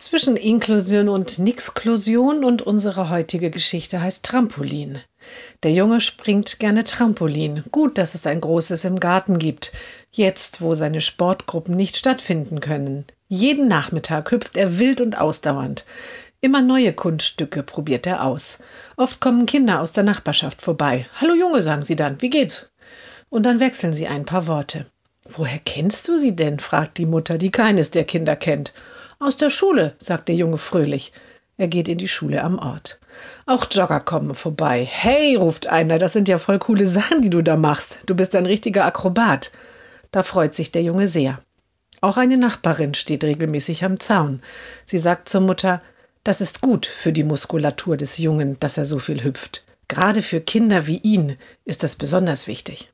Zwischen Inklusion und Nixklusion und unsere heutige Geschichte heißt Trampolin. Der Junge springt gerne Trampolin. Gut, dass es ein großes im Garten gibt. Jetzt, wo seine Sportgruppen nicht stattfinden können. Jeden Nachmittag hüpft er wild und ausdauernd. Immer neue Kunststücke probiert er aus. Oft kommen Kinder aus der Nachbarschaft vorbei. Hallo Junge, sagen sie dann. Wie geht's? Und dann wechseln sie ein paar Worte. Woher kennst du sie denn? fragt die Mutter, die keines der Kinder kennt. Aus der Schule, sagt der Junge fröhlich. Er geht in die Schule am Ort. Auch Jogger kommen vorbei. Hey, ruft einer, das sind ja voll coole Sachen, die du da machst. Du bist ein richtiger Akrobat. Da freut sich der Junge sehr. Auch eine Nachbarin steht regelmäßig am Zaun. Sie sagt zur Mutter, das ist gut für die Muskulatur des Jungen, dass er so viel hüpft. Gerade für Kinder wie ihn ist das besonders wichtig.